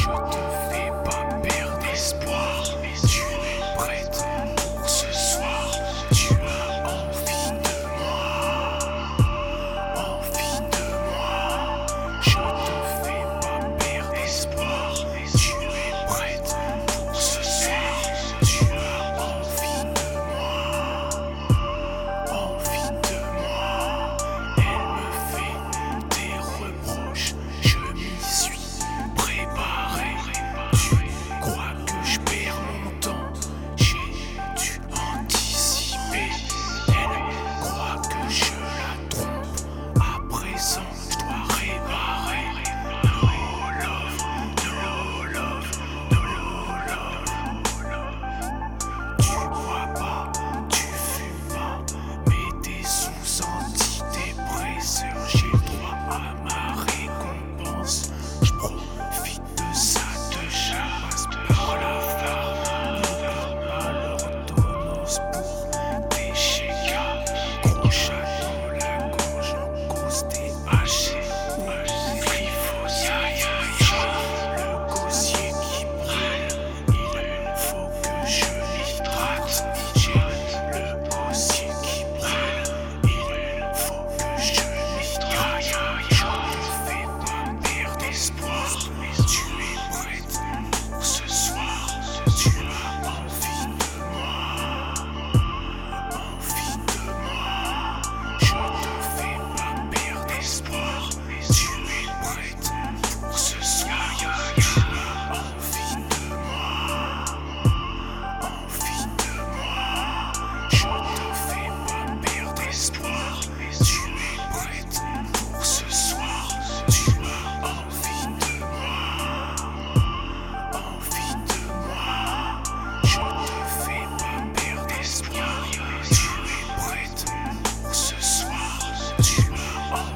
Je t'aime. Oh.